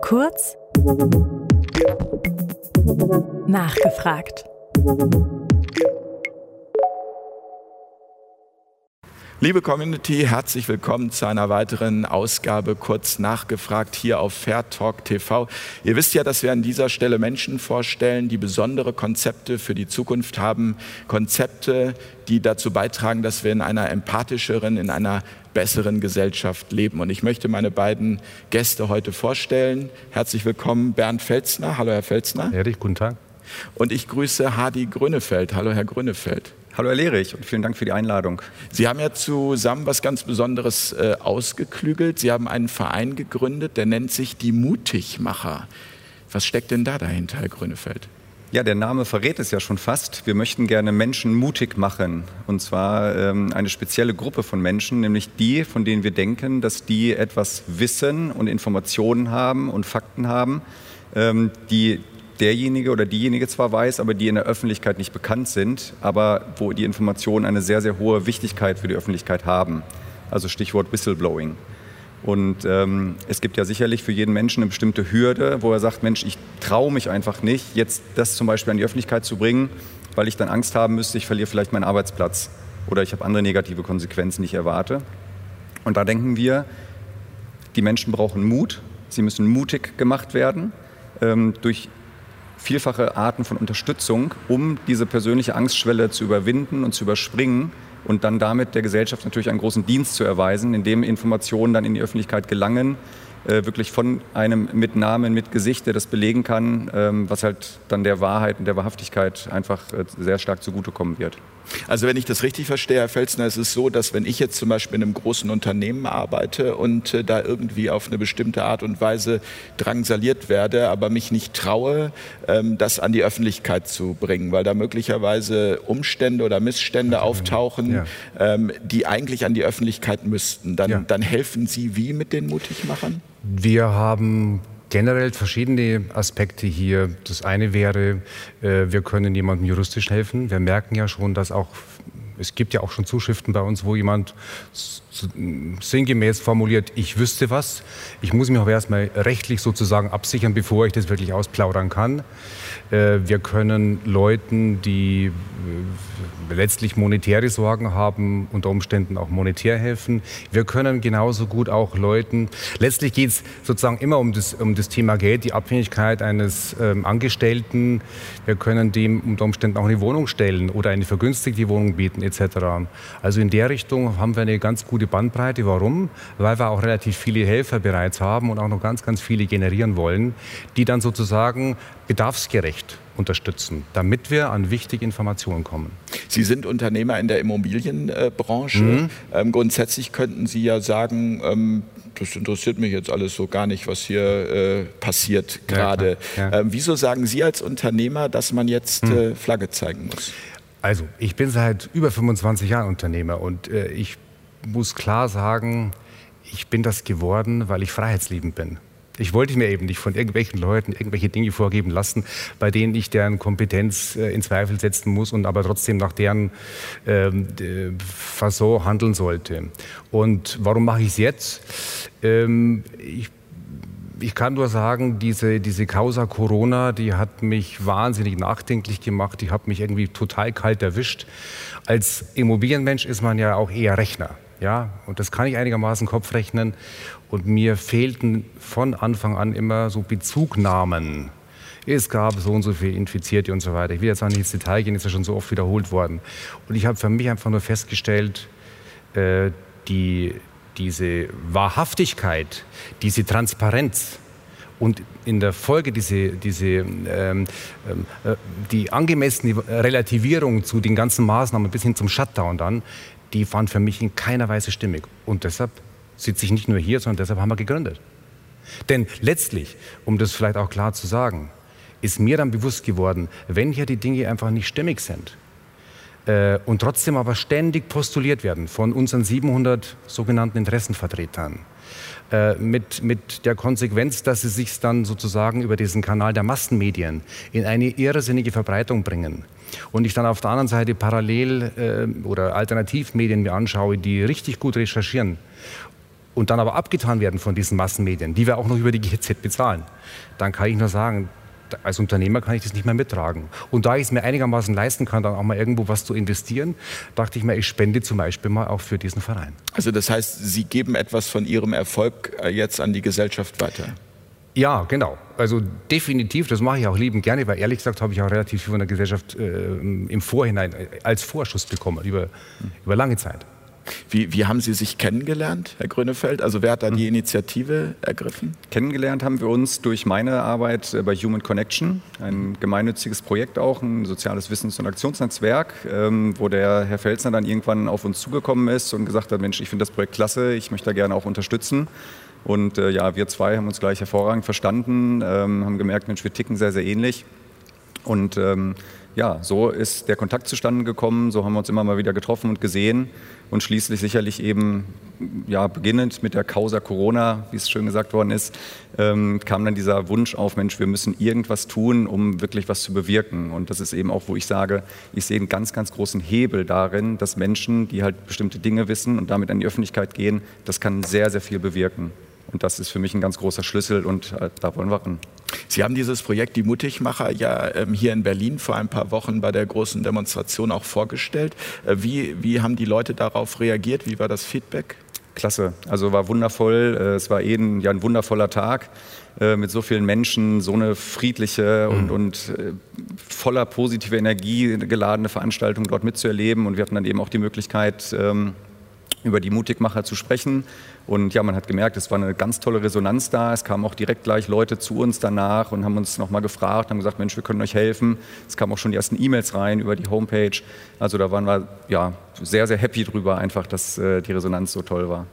Kurz nachgefragt. Liebe Community, herzlich willkommen zu einer weiteren Ausgabe kurz nachgefragt hier auf Fair Talk TV. Ihr wisst ja, dass wir an dieser Stelle Menschen vorstellen, die besondere Konzepte für die Zukunft haben, Konzepte, die dazu beitragen, dass wir in einer empathischeren, in einer besseren Gesellschaft leben. Und ich möchte meine beiden Gäste heute vorstellen. Herzlich willkommen Bernd Felzner. Hallo Herr Felzner. Herrlich, guten Tag. Und ich grüße Hardy Grünefeld. Hallo Herr Grünefeld. Hallo Herr Lehrich und vielen Dank für die Einladung. Sie haben ja zusammen was ganz Besonderes äh, ausgeklügelt. Sie haben einen Verein gegründet, der nennt sich die Mutigmacher. Was steckt denn da dahinter, Herr Grünefeld? Ja, der Name verrät es ja schon fast. Wir möchten gerne Menschen mutig machen. Und zwar ähm, eine spezielle Gruppe von Menschen, nämlich die, von denen wir denken, dass die etwas Wissen und Informationen haben und Fakten haben, ähm, die derjenige oder diejenige zwar weiß, aber die in der Öffentlichkeit nicht bekannt sind, aber wo die Informationen eine sehr, sehr hohe Wichtigkeit für die Öffentlichkeit haben. Also Stichwort Whistleblowing. Und ähm, es gibt ja sicherlich für jeden Menschen eine bestimmte Hürde, wo er sagt, Mensch, ich traue mich einfach nicht, jetzt das zum Beispiel an die Öffentlichkeit zu bringen, weil ich dann Angst haben müsste, ich verliere vielleicht meinen Arbeitsplatz oder ich habe andere negative Konsequenzen, die ich erwarte. Und da denken wir, die Menschen brauchen Mut, sie müssen mutig gemacht werden ähm, durch vielfache Arten von Unterstützung, um diese persönliche Angstschwelle zu überwinden und zu überspringen und dann damit der Gesellschaft natürlich einen großen Dienst zu erweisen, indem Informationen dann in die Öffentlichkeit gelangen, äh, wirklich von einem mit Namen, mit Gesicht, der das belegen kann, ähm, was halt dann der Wahrheit und der Wahrhaftigkeit einfach äh, sehr stark zugutekommen wird. Also wenn ich das richtig verstehe, Herr Felsner, ist es so, dass wenn ich jetzt zum Beispiel in einem großen Unternehmen arbeite und äh, da irgendwie auf eine bestimmte Art und Weise drangsaliert werde, aber mich nicht traue, ähm, das an die Öffentlichkeit zu bringen, weil da möglicherweise Umstände oder Missstände auftauchen, ja. ähm, die eigentlich an die Öffentlichkeit müssten, dann, ja. dann helfen Sie wie mit den Mutigmachern? Wir haben generell verschiedene Aspekte hier. Das eine wäre, äh, wir können jemandem juristisch helfen. Wir merken ja schon, dass auch es gibt ja auch schon Zuschriften bei uns, wo jemand sinngemäß formuliert, ich wüsste was. Ich muss mich aber erstmal rechtlich sozusagen absichern, bevor ich das wirklich ausplaudern kann. Äh, wir können Leuten, die äh, letztlich monetäre Sorgen haben, unter Umständen auch monetär helfen. Wir können genauso gut auch Leuten, letztlich geht es sozusagen immer um das, um das Thema Geld, die Abhängigkeit eines ähm, Angestellten. Wir können dem unter Umständen auch eine Wohnung stellen oder eine vergünstigte Wohnung bieten etc. Also in der Richtung haben wir eine ganz gute Bandbreite. Warum? Weil wir auch relativ viele Helfer bereits haben und auch noch ganz, ganz viele generieren wollen, die dann sozusagen bedarfsgerecht unterstützen, damit wir an wichtige Informationen kommen. Sie sind Unternehmer in der Immobilienbranche. Mhm. Ähm, grundsätzlich könnten Sie ja sagen, ähm, das interessiert mich jetzt alles so gar nicht, was hier äh, passiert gerade. Ja, ja. ähm, wieso sagen Sie als Unternehmer, dass man jetzt mhm. äh, Flagge zeigen muss? Also, ich bin seit über 25 Jahren Unternehmer und äh, ich muss klar sagen, ich bin das geworden, weil ich freiheitsliebend bin. Ich wollte mir eben nicht von irgendwelchen Leuten irgendwelche Dinge vorgeben lassen, bei denen ich deren Kompetenz äh, in Zweifel setzen muss und aber trotzdem nach deren ähm, Fasson handeln sollte. Und warum mache ich es jetzt? Ähm, ich ich kann nur sagen, diese, diese Causa Corona, die hat mich wahnsinnig nachdenklich gemacht, die hat mich irgendwie total kalt erwischt. Als Immobilienmensch ist man ja auch eher Rechner. Ja, und das kann ich einigermaßen Kopf rechnen. Und mir fehlten von Anfang an immer so Bezugnahmen. Es gab so und so viele Infizierte und so weiter. Ich will jetzt auch nicht ins Detail gehen, ist ja schon so oft wiederholt worden. Und ich habe für mich einfach nur festgestellt, äh, die, diese Wahrhaftigkeit, diese Transparenz und in der Folge diese, diese ähm, ähm äh, die angemessene Relativierung zu den ganzen Maßnahmen bis hin zum Shutdown dann, die fand für mich in keiner Weise stimmig. Und deshalb sitze ich nicht nur hier, sondern deshalb haben wir gegründet. Denn letztlich, um das vielleicht auch klar zu sagen, ist mir dann bewusst geworden, wenn hier die Dinge einfach nicht stimmig sind äh, und trotzdem aber ständig postuliert werden von unseren 700 sogenannten Interessenvertretern, äh, mit, mit der Konsequenz, dass sie sich dann sozusagen über diesen Kanal der Massenmedien in eine irrsinnige Verbreitung bringen. Und ich dann auf der anderen Seite parallel äh, oder Alternativmedien mir anschaue, die richtig gut recherchieren und dann aber abgetan werden von diesen Massenmedien, die wir auch noch über die GZ bezahlen, dann kann ich nur sagen, als Unternehmer kann ich das nicht mehr mittragen. Und da ich es mir einigermaßen leisten kann, dann auch mal irgendwo was zu investieren, dachte ich mir, ich spende zum Beispiel mal auch für diesen Verein. Also das heißt, Sie geben etwas von Ihrem Erfolg äh, jetzt an die Gesellschaft weiter? Ja, genau. Also definitiv, das mache ich auch liebend gerne, weil ehrlich gesagt habe ich auch relativ viel von der Gesellschaft äh, im Vorhinein äh, als Vorschuss bekommen, über, über lange Zeit. Wie, wie haben Sie sich kennengelernt, Herr Grönefeld? Also wer hat da die hm. Initiative ergriffen? Kennengelernt haben wir uns durch meine Arbeit äh, bei Human Connection, ein gemeinnütziges Projekt auch, ein soziales Wissens- und Aktionsnetzwerk, ähm, wo der Herr Felsner dann irgendwann auf uns zugekommen ist und gesagt hat, Mensch, ich finde das Projekt klasse, ich möchte da gerne auch unterstützen. Und äh, ja, wir zwei haben uns gleich hervorragend verstanden, ähm, haben gemerkt, Mensch, wir ticken sehr, sehr ähnlich. Und ähm, ja, so ist der Kontakt zustande gekommen, so haben wir uns immer mal wieder getroffen und gesehen und schließlich sicherlich eben, ja, beginnend mit der Causa Corona, wie es schön gesagt worden ist, ähm, kam dann dieser Wunsch auf, Mensch, wir müssen irgendwas tun, um wirklich was zu bewirken. Und das ist eben auch, wo ich sage, ich sehe einen ganz, ganz großen Hebel darin, dass Menschen, die halt bestimmte Dinge wissen und damit an die Öffentlichkeit gehen, das kann sehr, sehr viel bewirken. Und das ist für mich ein ganz großer Schlüssel und äh, da wollen wir ran. Sie haben dieses Projekt Die Mutigmacher ja ähm, hier in Berlin vor ein paar Wochen bei der großen Demonstration auch vorgestellt. Äh, wie, wie haben die Leute darauf reagiert? Wie war das Feedback? Klasse, also war wundervoll. Äh, es war eben ja ein wundervoller Tag äh, mit so vielen Menschen, so eine friedliche und, mhm. und äh, voller positiver Energie geladene Veranstaltung dort mitzuerleben. Und wir hatten dann eben auch die Möglichkeit, ähm, über die Mutigmacher zu sprechen. Und ja, man hat gemerkt, es war eine ganz tolle Resonanz da. Es kamen auch direkt gleich Leute zu uns danach und haben uns nochmal gefragt, haben gesagt, Mensch, wir können euch helfen. Es kamen auch schon die ersten E-Mails rein über die Homepage. Also da waren wir ja sehr, sehr happy drüber, einfach, dass äh, die Resonanz so toll war.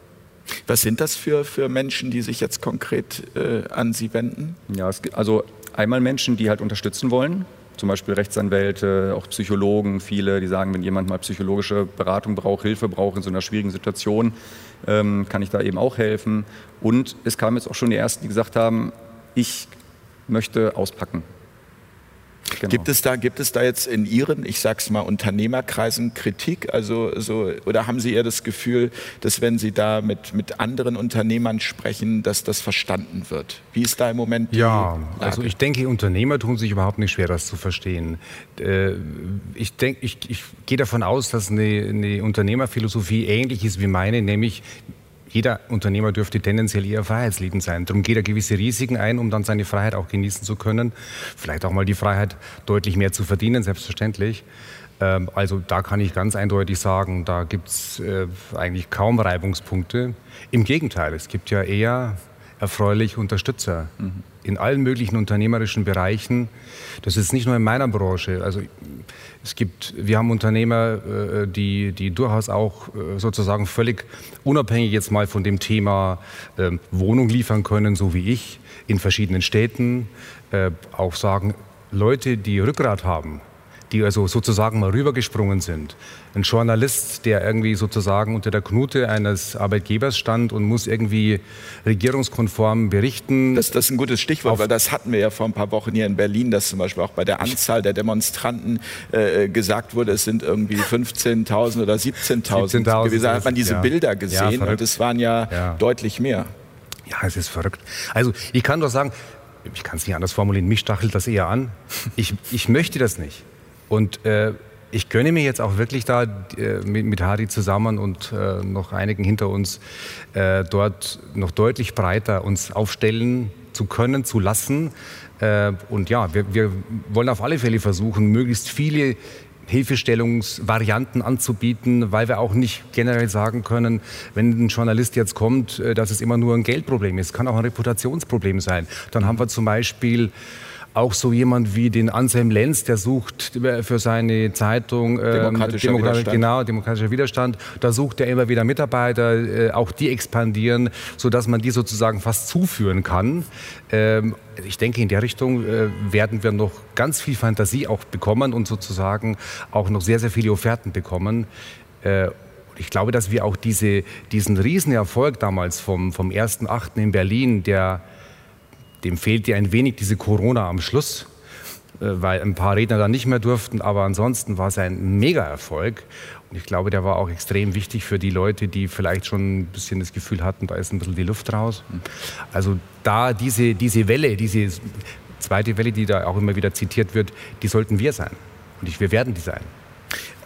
Was sind das für, für Menschen, die sich jetzt konkret äh, an Sie wenden? Ja, es, also einmal Menschen, die halt unterstützen wollen, zum Beispiel Rechtsanwälte, auch Psychologen, viele, die sagen, wenn jemand mal psychologische Beratung braucht, Hilfe braucht in so einer schwierigen Situation, ähm, kann ich da eben auch helfen. Und es kamen jetzt auch schon die Ersten, die gesagt haben, ich möchte auspacken. Genau. Gibt, es da, gibt es da jetzt in Ihren, ich sag's mal, Unternehmerkreisen Kritik? Also, so, oder haben Sie eher das Gefühl, dass wenn Sie da mit, mit anderen Unternehmern sprechen, dass das verstanden wird? Wie ist da im Moment die Ja, Lage? also ich denke, Unternehmer tun sich überhaupt nicht schwer, das zu verstehen. Äh, ich, denk, ich, ich gehe davon aus, dass eine, eine Unternehmerphilosophie ähnlich ist wie meine, nämlich jeder Unternehmer dürfte tendenziell eher freiheitsliebend sein. Darum geht er gewisse Risiken ein, um dann seine Freiheit auch genießen zu können. Vielleicht auch mal die Freiheit, deutlich mehr zu verdienen, selbstverständlich. Ähm, also da kann ich ganz eindeutig sagen, da gibt es äh, eigentlich kaum Reibungspunkte. Im Gegenteil, es gibt ja eher erfreulich Unterstützer mhm. in allen möglichen unternehmerischen Bereichen. Das ist nicht nur in meiner Branche. Also es gibt, wir haben Unternehmer, äh, die, die durchaus auch äh, sozusagen völlig unabhängig jetzt mal von dem Thema ähm, Wohnung liefern können, so wie ich, in verschiedenen Städten, äh, auch sagen, Leute, die Rückgrat haben, die also sozusagen mal rübergesprungen sind. Ein Journalist, der irgendwie sozusagen unter der Knute eines Arbeitgebers stand und muss irgendwie regierungskonform berichten. Das, das ist ein gutes Stichwort, weil das hatten wir ja vor ein paar Wochen hier in Berlin, dass zum Beispiel auch bei der Anzahl der Demonstranten äh, gesagt wurde, es sind irgendwie 15.000 oder 17.000 17 gewesen. Da hat man diese ja. Bilder gesehen ja, und es waren ja, ja deutlich mehr. Ja, es ist verrückt. Also ich kann doch sagen, ich kann es nicht anders formulieren, mich stachelt das eher an. Ich, ich möchte das nicht. Und äh, ich gönne mir jetzt auch wirklich da äh, mit, mit Harry zusammen und äh, noch einigen hinter uns äh, dort noch deutlich breiter uns aufstellen zu können, zu lassen. Äh, und ja, wir, wir wollen auf alle Fälle versuchen, möglichst viele Hilfestellungsvarianten anzubieten, weil wir auch nicht generell sagen können, wenn ein Journalist jetzt kommt, äh, dass es immer nur ein Geldproblem ist. Es kann auch ein Reputationsproblem sein. Dann haben wir zum Beispiel auch so jemand wie den Anselm Lenz, der sucht für seine Zeitung äh, Demokratischer, Demokrat Widerstand. Genau, Demokratischer Widerstand. Da sucht er immer wieder Mitarbeiter, äh, auch die expandieren, sodass man die sozusagen fast zuführen kann. Ähm, ich denke, in der Richtung äh, werden wir noch ganz viel Fantasie auch bekommen und sozusagen auch noch sehr, sehr viele Offerten bekommen. Äh, ich glaube, dass wir auch diese, diesen Riesenerfolg damals vom, vom 1.8. in Berlin, der dem fehlt ja ein wenig diese Corona am Schluss. weil ein paar Redner dann nicht mehr durften, aber ansonsten war es ein Mega-Erfolg. Und ich glaube, der war auch extrem wichtig für die Leute, die vielleicht schon ein bisschen das Gefühl hatten, da ist ein bisschen die Luft raus. Also da diese, diese Welle, diese zweite Welle, die da auch immer wieder zitiert wird, die sollten wir sein. Und ich, wir werden die sein.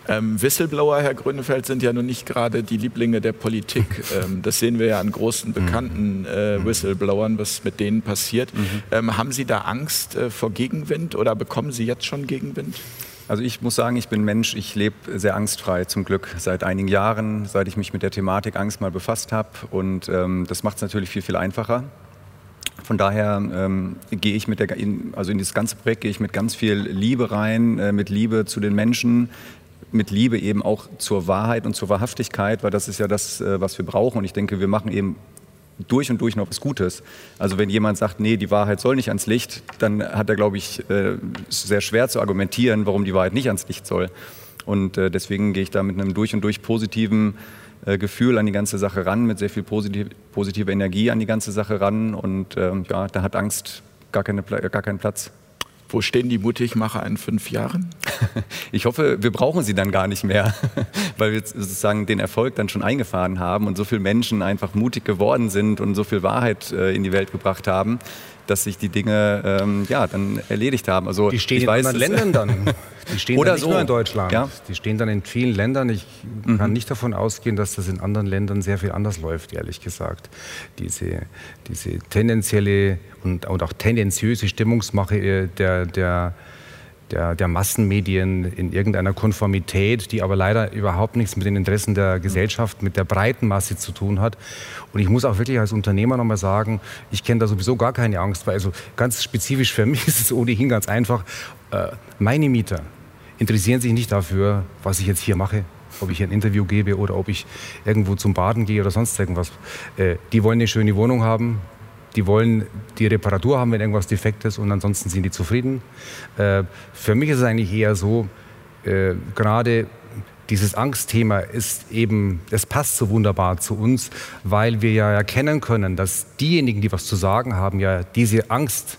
Ähm, Whistleblower, Herr Grünefeld, sind ja nun nicht gerade die Lieblinge der Politik. Ähm, das sehen wir ja an großen, bekannten äh, Whistleblowern, was mit denen passiert. Mhm. Ähm, haben Sie da Angst äh, vor Gegenwind oder bekommen Sie jetzt schon Gegenwind? Also ich muss sagen, ich bin Mensch, ich lebe sehr angstfrei zum Glück seit einigen Jahren, seit ich mich mit der Thematik Angst mal befasst habe. Und ähm, das macht es natürlich viel, viel einfacher. Von daher ähm, gehe ich mit der, in, also in dieses ganze Projekt gehe ich mit ganz viel Liebe rein, äh, mit Liebe zu den Menschen, mit Liebe eben auch zur Wahrheit und zur Wahrhaftigkeit, weil das ist ja das, äh, was wir brauchen. Und ich denke, wir machen eben durch und durch noch was Gutes. Also wenn jemand sagt, nee, die Wahrheit soll nicht ans Licht, dann hat er, glaube ich, äh, sehr schwer zu argumentieren, warum die Wahrheit nicht ans Licht soll. Und äh, deswegen gehe ich da mit einem durch und durch positiven Gefühl an die ganze Sache ran, mit sehr viel positiv, positiver Energie an die ganze Sache ran. Und ähm, ja, da hat Angst gar, keine, gar keinen Platz. Wo stehen die Mutigmacher in fünf Jahren? Ich hoffe, wir brauchen sie dann gar nicht mehr, weil wir sozusagen den Erfolg dann schon eingefahren haben und so viele Menschen einfach mutig geworden sind und so viel Wahrheit äh, in die Welt gebracht haben, dass sich die Dinge ähm, ja, dann erledigt haben. Also, die stehen in weiß, anderen Ländern dann. Die stehen Oder dann nicht so. nur in Deutschland. Ja. Die stehen dann in vielen Ländern. Ich mhm. kann nicht davon ausgehen, dass das in anderen Ländern sehr viel anders läuft, ehrlich gesagt. Diese, diese tendenzielle und, und auch tendenziöse Stimmungsmache äh, der, der der, der, Massenmedien in irgendeiner Konformität, die aber leider überhaupt nichts mit den Interessen der Gesellschaft, mit der breiten Masse zu tun hat. Und ich muss auch wirklich als Unternehmer nochmal sagen, ich kenne da sowieso gar keine Angst, weil also ganz spezifisch für mich ist es ohnehin ganz einfach. Äh, meine Mieter interessieren sich nicht dafür, was ich jetzt hier mache, ob ich ein Interview gebe oder ob ich irgendwo zum Baden gehe oder sonst irgendwas. Äh, die wollen eine schöne Wohnung haben, die wollen die Reparatur haben, wenn irgendwas defekt ist und ansonsten sind die zufrieden. Äh, für mich ist es eigentlich eher so, äh, gerade dieses Angstthema ist eben, es passt so wunderbar zu uns, weil wir ja erkennen können, dass diejenigen, die was zu sagen haben, ja diese Angst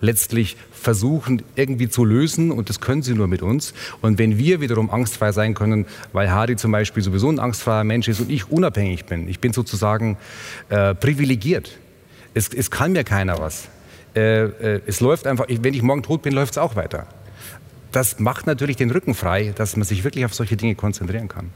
letztlich versuchen irgendwie zu lösen und das können sie nur mit uns. Und wenn wir wiederum angstfrei sein können, weil Hardy zum Beispiel sowieso ein angstfreier Mensch ist und ich unabhängig bin, ich bin sozusagen äh, privilegiert. Es, es kann mir keiner was. Äh, äh, es läuft einfach, wenn ich morgen tot bin, läuft es auch weiter. Das macht natürlich den Rücken frei, dass man sich wirklich auf solche Dinge konzentrieren kann.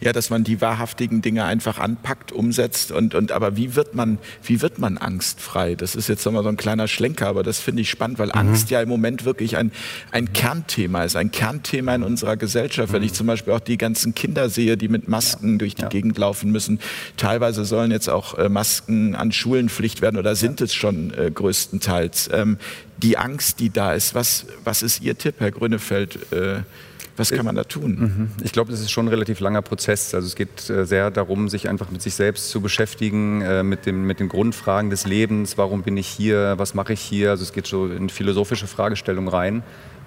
Ja, dass man die wahrhaftigen Dinge einfach anpackt, umsetzt und, und aber wie wird man, wie wird man angstfrei? Das ist jetzt nochmal so ein kleiner Schlenker, aber das finde ich spannend, weil mhm. Angst ja im Moment wirklich ein, ein Kernthema ist, ein Kernthema in unserer Gesellschaft. Mhm. Wenn ich zum Beispiel auch die ganzen Kinder sehe, die mit Masken ja. durch die ja. Gegend laufen müssen. Teilweise sollen jetzt auch äh, Masken an Schulen Pflicht werden oder sind ja. es schon äh, größtenteils. Ähm, die Angst, die da ist, was, was ist Ihr Tipp, Herr Grünefeld? Äh, was kann man da tun? Mhm. Ich glaube, das ist schon ein relativ langer Prozess. Also es geht äh, sehr darum, sich einfach mit sich selbst zu beschäftigen, äh, mit, dem, mit den Grundfragen des Lebens. Warum bin ich hier? Was mache ich hier? Also es geht so in philosophische Fragestellungen rein.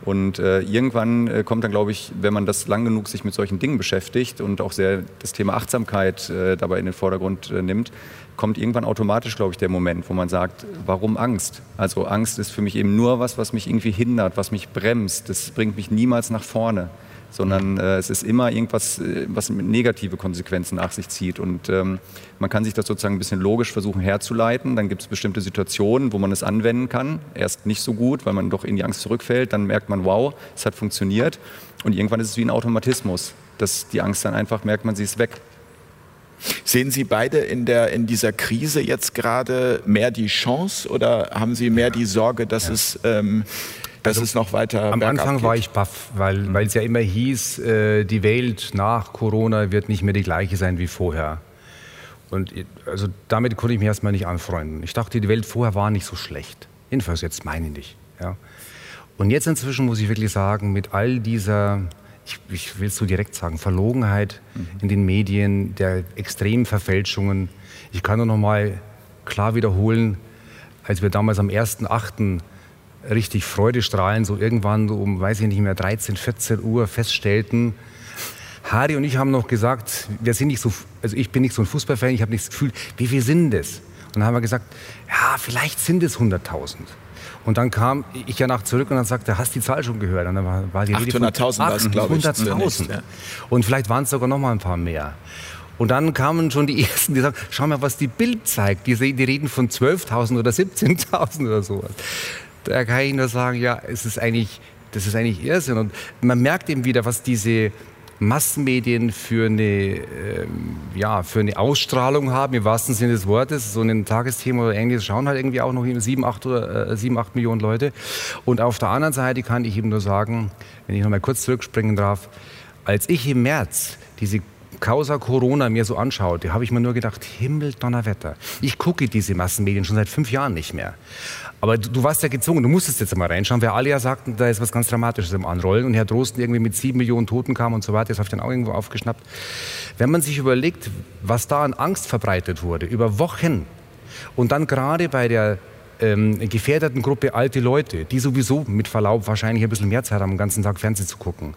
Und äh, irgendwann äh, kommt dann, glaube ich, wenn man das lang genug sich mit solchen Dingen beschäftigt und auch sehr das Thema Achtsamkeit äh, dabei in den Vordergrund äh, nimmt, kommt irgendwann automatisch, glaube ich, der Moment, wo man sagt, warum Angst? Also Angst ist für mich eben nur was, was mich irgendwie hindert, was mich bremst. Das bringt mich niemals nach vorne sondern äh, es ist immer irgendwas, äh, was negative Konsequenzen nach sich zieht. Und ähm, man kann sich das sozusagen ein bisschen logisch versuchen herzuleiten. Dann gibt es bestimmte Situationen, wo man es anwenden kann. Erst nicht so gut, weil man doch in die Angst zurückfällt. Dann merkt man, wow, es hat funktioniert. Und irgendwann ist es wie ein Automatismus, dass die Angst dann einfach merkt, man sie ist weg. Sehen Sie beide in, der, in dieser Krise jetzt gerade mehr die Chance oder haben Sie mehr die Sorge, dass ja. es ähm, dass also es noch weiter Am Anfang geht. war ich baff, weil mhm. es ja immer hieß, äh, die Welt nach Corona wird nicht mehr die gleiche sein wie vorher. Und also damit konnte ich mich erstmal nicht anfreunden. Ich dachte, die Welt vorher war nicht so schlecht. Jedenfalls jetzt meine ich nicht. Ja. Und jetzt inzwischen muss ich wirklich sagen, mit all dieser, ich, ich will es so direkt sagen, Verlogenheit mhm. in den Medien, der extremen Verfälschungen. Ich kann nur noch mal klar wiederholen, als wir damals am 1.8 richtig freudestrahlend so irgendwann um, weiß ich nicht mehr, 13, 14 Uhr feststellten, Harry und ich haben noch gesagt, wir sind nicht so, also ich bin nicht so ein Fußballfan, ich habe nicht das Gefühl, wie viel sind das? Und dann haben wir gesagt, ja, vielleicht sind es 100.000. Und dann kam ich ja nach zurück und dann sagte, hast du die Zahl schon gehört? Und dann war, war die 800.000 war es, glaube ich. 800.000. Ja. Und vielleicht waren es sogar noch mal ein paar mehr. Und dann kamen schon die Ersten, die sagen, schau mal, was die Bild zeigt. Die, die reden von 12.000 oder 17.000 oder sowas. Da kann ich nur sagen, ja, es ist eigentlich, das ist eigentlich Irrsinn. Und man merkt eben wieder, was diese Massenmedien für eine, ähm, ja, für eine Ausstrahlung haben, im wahrsten Sinne des Wortes. So ein Tagesthema oder ähnliches schauen halt irgendwie auch noch sieben, acht, oder, äh, sieben, acht Millionen Leute. Und auf der anderen Seite kann ich eben nur sagen, wenn ich noch mal kurz zurückspringen darf, als ich im März diese Causa Corona mir so anschaute, habe ich mir nur gedacht, Himmel, Donnerwetter. Ich gucke diese Massenmedien schon seit fünf Jahren nicht mehr. Aber du, du, warst ja gezwungen, du musstest jetzt mal reinschauen, weil alle ja sagten, da ist was ganz Dramatisches im Anrollen und Herr Drosten irgendwie mit sieben Millionen Toten kam und so weiter, das habe ich dann auch irgendwo aufgeschnappt. Wenn man sich überlegt, was da an Angst verbreitet wurde, über Wochen und dann gerade bei der ähm, gefährdeten Gruppe alte Leute, die sowieso mit Verlaub wahrscheinlich ein bisschen mehr Zeit haben, den ganzen Tag Fernsehen zu gucken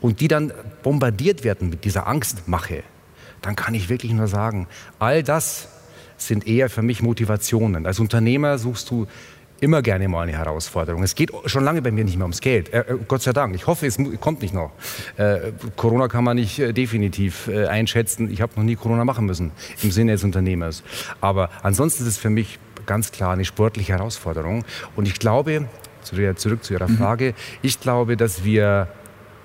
und die dann bombardiert werden mit dieser Angstmache, dann kann ich wirklich nur sagen, all das sind eher für mich Motivationen. Als Unternehmer suchst du immer gerne mal eine Herausforderung. Es geht schon lange bei mir nicht mehr ums Geld. Äh, äh Gott sei Dank. Ich hoffe, es kommt nicht noch. Äh, Corona kann man nicht äh, definitiv äh, einschätzen. Ich habe noch nie Corona machen müssen im Sinne des Unternehmers. Aber ansonsten ist es für mich ganz klar eine sportliche Herausforderung. Und ich glaube, zurück zu Ihrer mhm. Frage, ich glaube, dass wir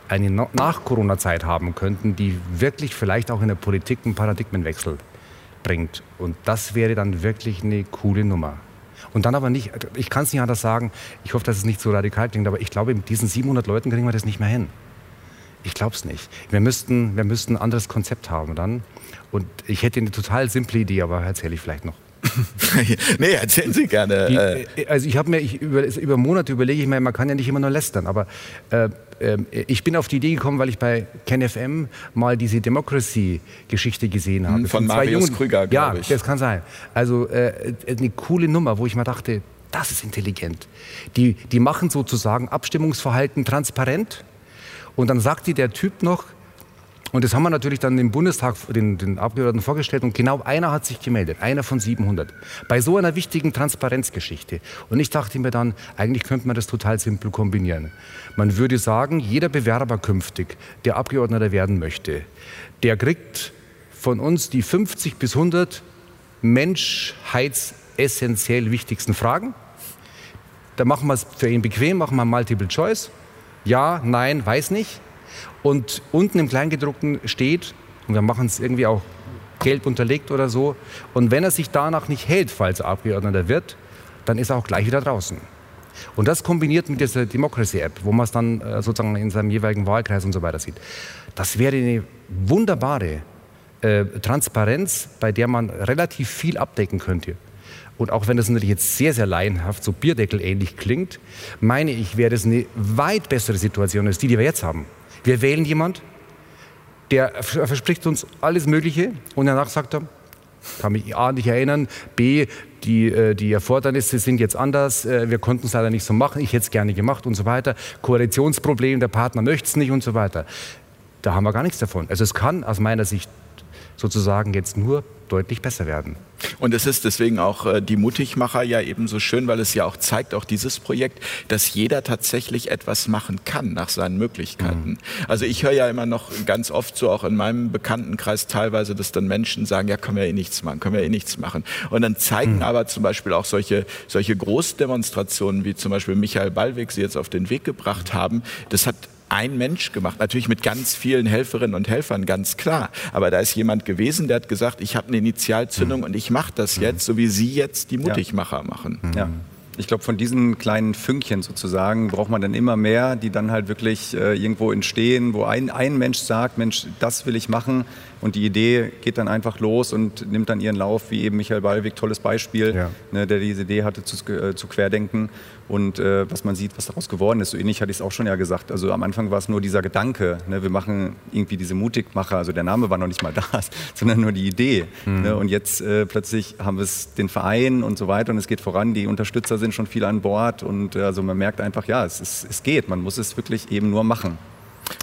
eine Nach-Corona-Zeit haben könnten, die wirklich vielleicht auch in der Politik einen Paradigmenwechsel bringt. Und das wäre dann wirklich eine coole Nummer. Und dann aber nicht, ich kann es nicht anders sagen, ich hoffe, dass es nicht so radikal klingt, aber ich glaube, mit diesen 700 Leuten kriegen wir das nicht mehr hin. Ich glaube es nicht. Wir müssten, wir müssten ein anderes Konzept haben dann. Und ich hätte eine total simple Idee, aber erzähle ich vielleicht noch. nee, erzählen Sie gerne. Die, äh. Äh, also ich habe mir, ich, über, über, Monate überlege ich mir, man kann ja nicht immer nur lästern, aber äh, äh, ich bin auf die Idee gekommen, weil ich bei KenFM mal diese Democracy-Geschichte gesehen habe. Hm, von, von Marius Jungen. Krüger, glaube ich. Ja, das kann sein. Also äh, eine coole Nummer, wo ich mir dachte, das ist intelligent. Die, die machen sozusagen Abstimmungsverhalten transparent und dann sagt dir der Typ noch, und das haben wir natürlich dann im Bundestag den, den, Abgeordneten vorgestellt und genau einer hat sich gemeldet, einer von 700, bei so einer wichtigen Transparenzgeschichte. Und ich dachte mir dann, eigentlich könnte man das total simpel kombinieren. Man würde sagen, jeder Bewerber künftig, der Abgeordneter werden möchte, der kriegt von uns die 50 bis 100 menschheitsessentiell wichtigsten Fragen. Da machen wir es für ihn bequem, machen wir Multiple Choice. Ja, nein, weiß nicht. Und unten im Kleingedruckten steht, und wir machen es irgendwie auch gelb unterlegt oder so, und wenn er sich danach nicht hält, falls er Abgeordneter wird, dann ist er auch gleich wieder draußen. Und das kombiniert mit dieser Democracy-App, wo man es dann äh, sozusagen in seinem jeweiligen Wahlkreis und so weiter sieht, das wäre eine wunderbare äh, Transparenz, bei der man relativ viel abdecken könnte. Und auch wenn das natürlich jetzt sehr, sehr laienhaft, so Bierdeckel ähnlich klingt, meine ich, wäre das eine weit bessere Situation als die, die wir jetzt haben. Wir wählen jemand, der verspricht uns alles Mögliche und danach sagt er, kann mich A nicht erinnern, B, die, äh, die Erfordernisse sind jetzt anders, äh, wir konnten es leider nicht so machen, ich hätte es gerne gemacht und so weiter. Koalitionsproblem, der Partner möchte es nicht und so weiter. Da haben wir gar nichts davon. Also es kann aus meiner Sicht sozusagen jetzt nur deutlich besser werden. Und es ist deswegen auch äh, die Mutigmacher ja eben so schön, weil es ja auch zeigt, auch dieses Projekt, dass jeder tatsächlich etwas machen kann nach seinen Möglichkeiten. Mhm. Also ich höre ja immer noch ganz oft so auch in meinem Bekanntenkreis teilweise, dass dann Menschen sagen, ja, können wir eh nichts machen, können wir eh nichts machen. Und dann zeigen mhm. aber zum Beispiel auch solche, solche Großdemonstrationen, wie zum Beispiel Michael Ballweg sie jetzt auf den Weg gebracht haben, das hat ein Mensch gemacht, natürlich mit ganz vielen Helferinnen und Helfern, ganz klar. Aber da ist jemand gewesen, der hat gesagt, ich habe eine Initialzündung mhm. und ich mache das mhm. jetzt, so wie Sie jetzt die Mutigmacher machen. Ja. Ich glaube, von diesen kleinen Fünkchen sozusagen braucht man dann immer mehr, die dann halt wirklich äh, irgendwo entstehen, wo ein, ein Mensch sagt, Mensch, das will ich machen und die Idee geht dann einfach los und nimmt dann ihren Lauf, wie eben Michael Ballweg, tolles Beispiel, ja. ne, der diese Idee hatte zu, äh, zu Querdenken und äh, was man sieht, was daraus geworden ist. So ähnlich hatte ich es auch schon ja gesagt. Also am Anfang war es nur dieser Gedanke, ne, wir machen irgendwie diese Mutigmacher, also der Name war noch nicht mal da, sondern nur die Idee. Mhm. Ne, und jetzt äh, plötzlich haben wir es den Verein und so weiter und es geht voran, die Unterstützer sind schon viel an Bord und äh, also man merkt einfach, ja, es, es, es geht, man muss es wirklich eben nur machen.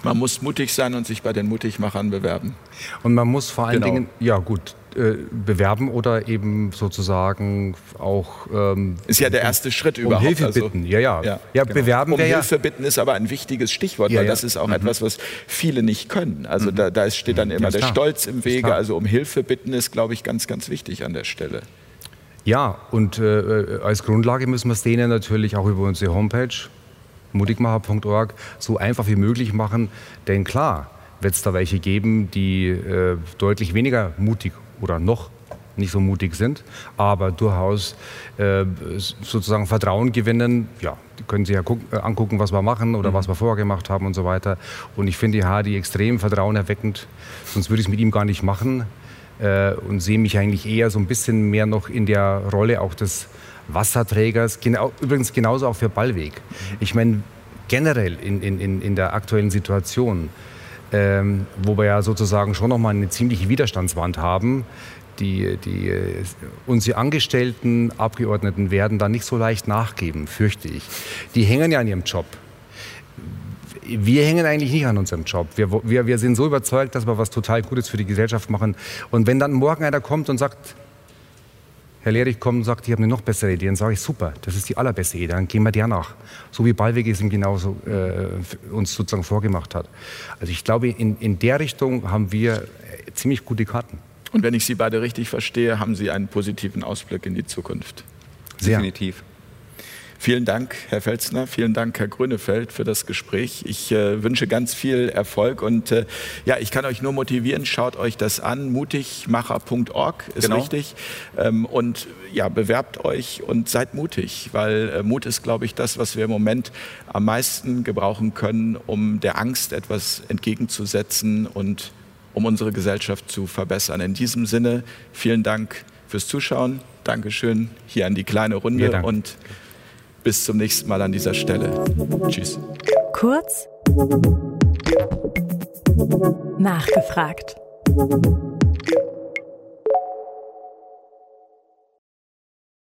Man muss mutig sein und sich bei den Mutigmachern bewerben. Und man muss vor allen genau. Dingen, ja gut, äh, bewerben oder eben sozusagen auch ähm, ist ja der erste Schritt um überhaupt. Hilfe also, bitten, ja ja, ja, ja genau. bewerben. Um Hilfe ja. bitten ist aber ein wichtiges Stichwort, ja, weil das ist auch mhm. etwas, was viele nicht können. Also mhm. da, da, steht dann immer der klar. Stolz im Wege. Also um Hilfe bitten ist, glaube ich, ganz ganz wichtig an der Stelle. Ja, und äh, als Grundlage müssen wir es denen natürlich auch über unsere Homepage mutigmacher.org so einfach wie möglich machen, denn klar wird es da welche geben, die äh, deutlich weniger mutig oder noch nicht so mutig sind, aber durchaus äh, sozusagen Vertrauen gewinnen. Ja, die können sich ja äh, angucken, was wir machen oder mhm. was wir vorher gemacht haben und so weiter. Und ich finde die Hardy extrem vertrauenerweckend, sonst würde ich es mit ihm gar nicht machen äh, und sehe mich eigentlich eher so ein bisschen mehr noch in der Rolle auch des Wasserträgers. Genau, übrigens genauso auch für Ballweg. Ich meine, generell in, in, in der aktuellen Situation ähm, wo wir ja sozusagen schon noch mal eine ziemliche Widerstandswand haben. Die, die, äh, unsere Angestellten, Abgeordneten werden da nicht so leicht nachgeben, fürchte ich. Die hängen ja an ihrem Job. Wir hängen eigentlich nicht an unserem Job. Wir, wir, wir sind so überzeugt, dass wir was total Gutes für die Gesellschaft machen. Und wenn dann morgen einer kommt und sagt, Herr Lehrich kommt und sagt, ich habe eine noch bessere Idee, dann sage ich, super, das ist die allerbeste Idee, dann gehen wir der nach. So wie Ballweg es ihm genauso äh, uns sozusagen vorgemacht hat. Also ich glaube, in, in der Richtung haben wir äh, ziemlich gute Karten. Und wenn ich Sie beide richtig verstehe, haben Sie einen positiven Ausblick in die Zukunft. Sehr. Definitiv. Vielen Dank, Herr Felsner. Vielen Dank, Herr Grünefeld, für das Gespräch. Ich äh, wünsche ganz viel Erfolg und äh, ja, ich kann euch nur motivieren. Schaut euch das an. Mutigmacher.org ist genau. richtig. Ähm, und ja, bewerbt euch und seid mutig, weil äh, Mut ist, glaube ich, das, was wir im Moment am meisten gebrauchen können, um der Angst etwas entgegenzusetzen und um unsere Gesellschaft zu verbessern. In diesem Sinne, vielen Dank fürs Zuschauen. Dankeschön hier an die kleine Runde und bis zum nächsten Mal an dieser Stelle. Tschüss. Kurz nachgefragt.